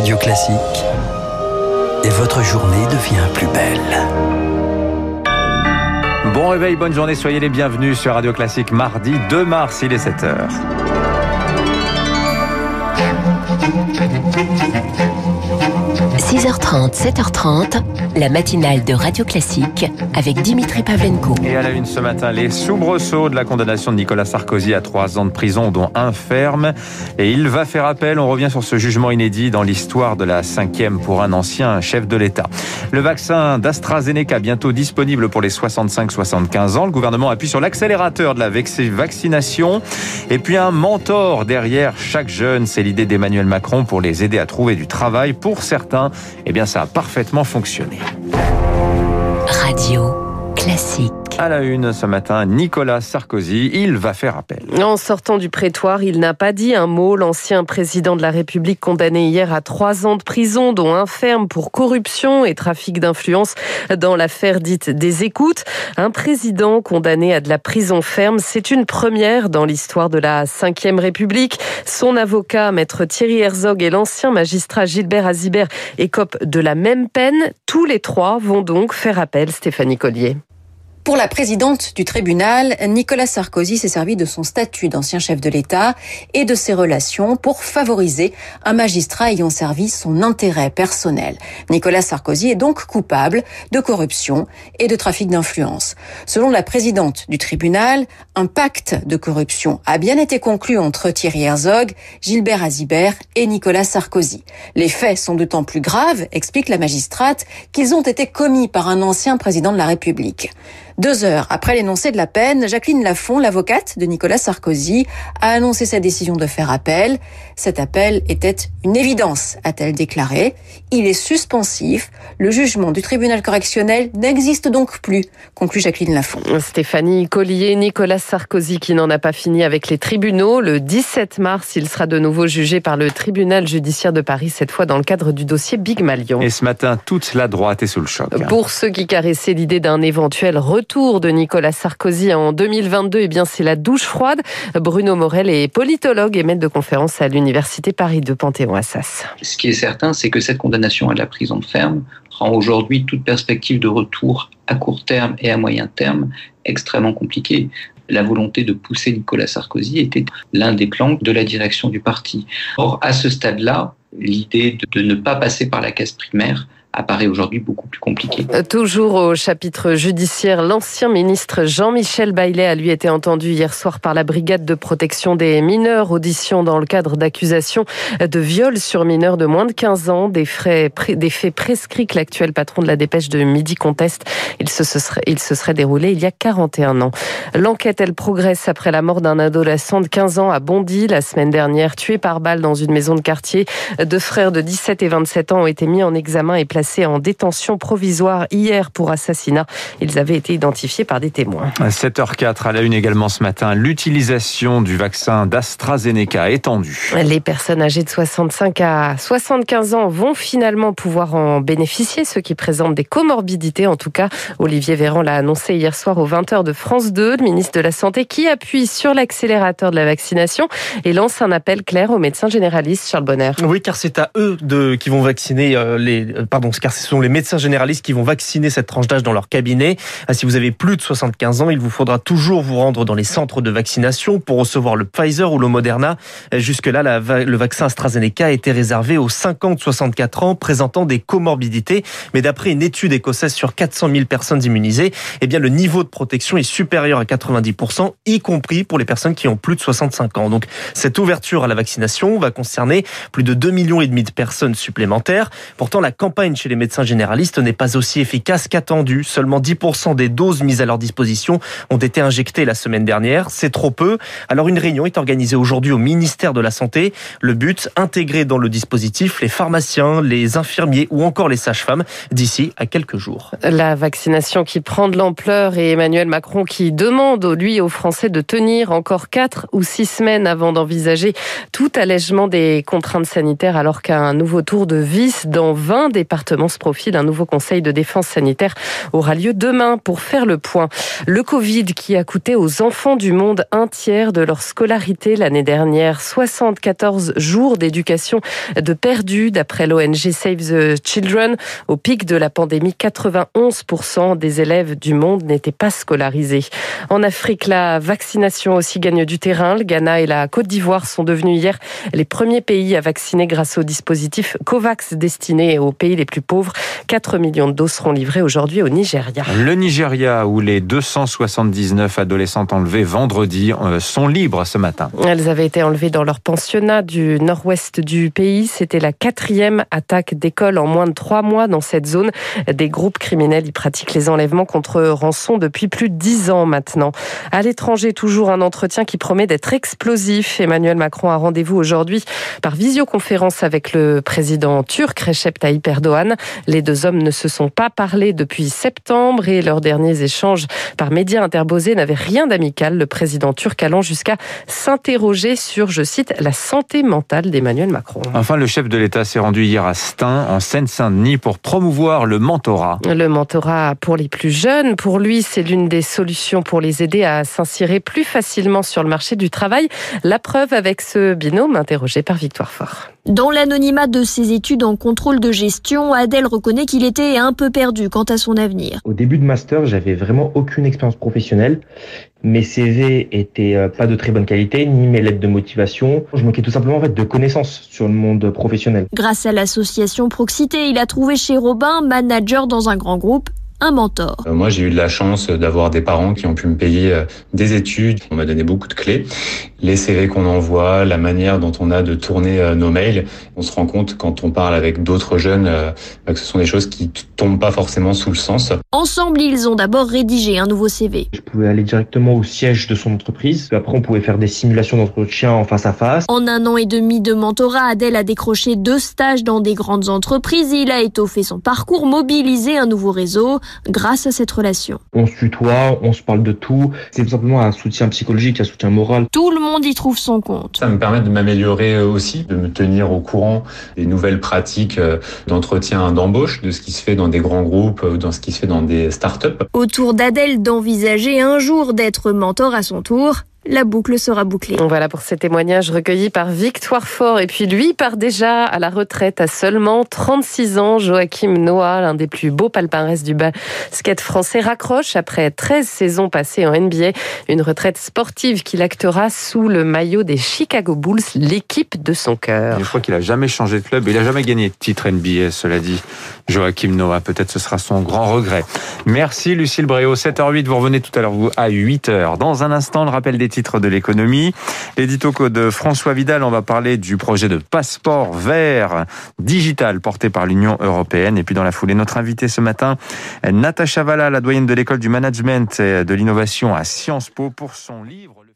Radio Classique. Et votre journée devient plus belle. Bon réveil, bonne journée, soyez les bienvenus sur Radio Classique mardi 2 mars, il est 7h. 6h30, 7h30, la matinale de Radio Classique avec Dimitri Pavlenko. Et à la une ce matin, les soubresauts de la condamnation de Nicolas Sarkozy à trois ans de prison, dont un ferme. Et il va faire appel. On revient sur ce jugement inédit dans l'histoire de la cinquième pour un ancien chef de l'État. Le vaccin d'AstraZeneca bientôt disponible pour les 65-75 ans. Le gouvernement appuie sur l'accélérateur de la vaccination. Et puis un mentor derrière chaque jeune. C'est l'idée d'Emmanuel Macron pour les aider à trouver du travail. Pour certains, eh bien, ça a parfaitement fonctionné. Radio classique. À la une ce matin, Nicolas Sarkozy, il va faire appel. En sortant du prétoire, il n'a pas dit un mot. L'ancien président de la République condamné hier à trois ans de prison, dont un ferme pour corruption et trafic d'influence dans l'affaire dite des écoutes. Un président condamné à de la prison ferme, c'est une première dans l'histoire de la Ve République. Son avocat, maître Thierry Herzog et l'ancien magistrat Gilbert Azibert écopent de la même peine. Tous les trois vont donc faire appel, Stéphanie Collier. Pour la présidente du tribunal, Nicolas Sarkozy s'est servi de son statut d'ancien chef de l'État et de ses relations pour favoriser un magistrat ayant servi son intérêt personnel. Nicolas Sarkozy est donc coupable de corruption et de trafic d'influence. Selon la présidente du tribunal, un pacte de corruption a bien été conclu entre Thierry Herzog, Gilbert Azibert et Nicolas Sarkozy. Les faits sont d'autant plus graves, explique la magistrate, qu'ils ont été commis par un ancien président de la République. Deux heures après l'énoncé de la peine, Jacqueline Lafont, l'avocate de Nicolas Sarkozy, a annoncé sa décision de faire appel. Cet appel était une évidence, a-t-elle déclaré. Il est suspensif. Le jugement du tribunal correctionnel n'existe donc plus, conclut Jacqueline Lafont. Stéphanie Collier, Nicolas Sarkozy qui n'en a pas fini avec les tribunaux. Le 17 mars, il sera de nouveau jugé par le tribunal judiciaire de Paris, cette fois dans le cadre du dossier Big Malion. Et ce matin, toute la droite est sous le choc. Pour ceux qui caressaient l'idée d'un éventuel retour tour de Nicolas Sarkozy en 2022, eh bien, c'est la douche froide. Bruno Morel est politologue et maître de conférence à l'Université Paris de Panthéon-Assas. Ce qui est certain, c'est que cette condamnation à la prison ferme rend aujourd'hui toute perspective de retour à court terme et à moyen terme extrêmement compliquée la volonté de pousser Nicolas Sarkozy était l'un des plans de la direction du parti. Or, à ce stade-là, l'idée de, ne pas passer par la case primaire apparaît aujourd'hui beaucoup plus compliqué. Euh, toujours au chapitre judiciaire, l'ancien ministre Jean-Michel Baillet a lui été entendu hier soir par la brigade de protection des mineurs, audition dans le cadre d'accusations de viol sur mineurs de moins de 15 ans, des, faits prescrits que l'actuel patron de la dépêche de Midi conteste. Il se, serait, il se serait déroulé il y a 41 ans. L'enquête, elle progresse après la mort d'un adolescent de 15 ans à Bondy la semaine dernière, tué par balle dans une maison de quartier. Deux frères de 17 et 27 ans ont été mis en examen et placés en détention provisoire hier pour assassinat. Ils avaient été identifiés par des témoins. 7h04 à la une également ce matin, l'utilisation du vaccin d'AstraZeneca étendue. Les personnes âgées de 65 à 75 ans vont finalement pouvoir en bénéficier, ceux qui présentent des comorbidités. En tout cas, Olivier Véran l'a annoncé hier soir aux 20h de France 2, le ministre de la Santé, qui appuie sur l'accélérateur de la vaccination et lance un appel clair aux médecins généralistes, Charles Bonner. Oui, c'est à eux qui vont vacciner euh, les, euh, pardon, car ce sont les médecins généralistes qui vont vacciner cette tranche d'âge dans leur cabinet. Ah, si vous avez plus de 75 ans, il vous faudra toujours vous rendre dans les centres de vaccination pour recevoir le Pfizer ou le Moderna. Jusque-là, le vaccin AstraZeneca était réservé aux 50-64 ans présentant des comorbidités. Mais d'après une étude écossaise sur 400 000 personnes immunisées, eh bien, le niveau de protection est supérieur à 90%, y compris pour les personnes qui ont plus de 65 ans. Donc, cette ouverture à la vaccination va concerner plus de 2 millions et demi de personnes supplémentaires. Pourtant, la campagne chez les médecins généralistes n'est pas aussi efficace qu'attendu. Seulement 10% des doses mises à leur disposition ont été injectées la semaine dernière. C'est trop peu. Alors une réunion est organisée aujourd'hui au ministère de la Santé. Le but, intégrer dans le dispositif les pharmaciens, les infirmiers ou encore les sages-femmes d'ici à quelques jours. La vaccination qui prend de l'ampleur et Emmanuel Macron qui demande, lui, aux Français de tenir encore 4 ou 6 semaines avant d'envisager tout allègement des contraintes sanitaires alors qu'un nouveau tour de vis dans 20 départements département se profile. Un nouveau conseil de défense sanitaire aura lieu demain pour faire le point. Le Covid qui a coûté aux enfants du monde un tiers de leur scolarité l'année dernière. 74 jours d'éducation de perdus d'après l'ONG Save the Children. Au pic de la pandémie, 91% des élèves du monde n'étaient pas scolarisés. En Afrique, la vaccination aussi gagne du terrain. Le Ghana et la Côte d'Ivoire sont devenus hier les premiers pays à vacciner grâce au dispositif COVAX destiné aux pays les plus pauvres. 4 millions de doses seront livrées aujourd'hui au Nigeria. Le Nigeria, où les 279 adolescentes enlevées vendredi euh, sont libres ce matin. Elles avaient été enlevées dans leur pensionnat du nord-ouest du pays. C'était la quatrième attaque d'école en moins de trois mois dans cette zone. Des groupes criminels y pratiquent les enlèvements contre rançon depuis plus de dix ans maintenant. À l'étranger, toujours un entretien qui promet d'être explosif. Emmanuel Macron a rendez-vous aujourd'hui par visioconférence avec le président turc Recep Tayyip Erdogan. Les deux hommes ne se sont pas parlé depuis septembre et leurs derniers échanges par médias interposés n'avaient rien d'amical. Le président turc allant jusqu'à s'interroger sur, je cite, la santé mentale d'Emmanuel Macron. Enfin, le chef de l'État s'est rendu hier à Stein, en Seine-Saint-Denis, pour promouvoir le mentorat. Le mentorat pour les plus jeunes, pour lui, c'est l'une des solutions pour les aider à s'insérer plus facilement sur le marché du travail. La preuve avec ce binôme interrogé par Victoire Fort. Dans l'anonymat de ses études en contrôle de gestion, Adèle reconnaît qu'il était un peu perdu quant à son avenir. Au début de master, j'avais vraiment aucune expérience professionnelle. Mes CV étaient euh, pas de très bonne qualité, ni mes lettres de motivation. Je manquais tout simplement en fait de connaissances sur le monde professionnel. Grâce à l'association Proxité, il a trouvé chez Robin, manager dans un grand groupe, un mentor. Euh, moi, j'ai eu de la chance d'avoir des parents qui ont pu me payer euh, des études. On m'a donné beaucoup de clés. Les CV qu'on envoie, la manière dont on a de tourner euh, nos mails. On se rend compte quand on parle avec d'autres jeunes bah, que ce sont des choses qui tombent pas forcément sous le sens. Ensemble, ils ont d'abord rédigé un nouveau CV. Je pouvais aller directement au siège de son entreprise. Après, on pouvait faire des simulations d'entretien en face à face. En un an et demi de mentorat, Adèle a décroché deux stages dans des grandes entreprises. Il a étoffé son parcours, mobilisé un nouveau réseau grâce à cette relation. On se tutoie, on se parle de tout. C'est tout simplement un soutien psychologique, un soutien moral. Tout le monde y trouve son compte. Ça me permet de m'améliorer aussi, de me tenir au courant des nouvelles pratiques euh, d'entretien d'embauche, de ce qui se fait dans des grands groupes, ou dans ce qui se fait dans des startups. Autour d'Adèle d'envisager un jour d'être mentor à son tour la boucle sera bouclée. Voilà pour ces témoignages recueillis par Victoire Fort. Et puis lui part déjà à la retraite à seulement 36 ans. Joachim Noah, l'un des plus beaux palmarès du basket français, raccroche après 13 saisons passées en NBA. Une retraite sportive qu'il actera sous le maillot des Chicago Bulls, l'équipe de son cœur. Je crois qu'il a jamais changé de club. Il a jamais gagné de titre NBA, cela dit. Joachim Noah, peut-être ce sera son grand regret. Merci Lucille Bréau. 7h08, vous revenez tout à l'heure à 8h. Dans un instant, le rappel des de l'économie. L'édito de François Vidal, on va parler du projet de passeport vert digital porté par l'Union européenne. Et puis dans la foulée, notre invité ce matin, Natacha Valla, la doyenne de l'école du management et de l'innovation à Sciences Po pour son livre.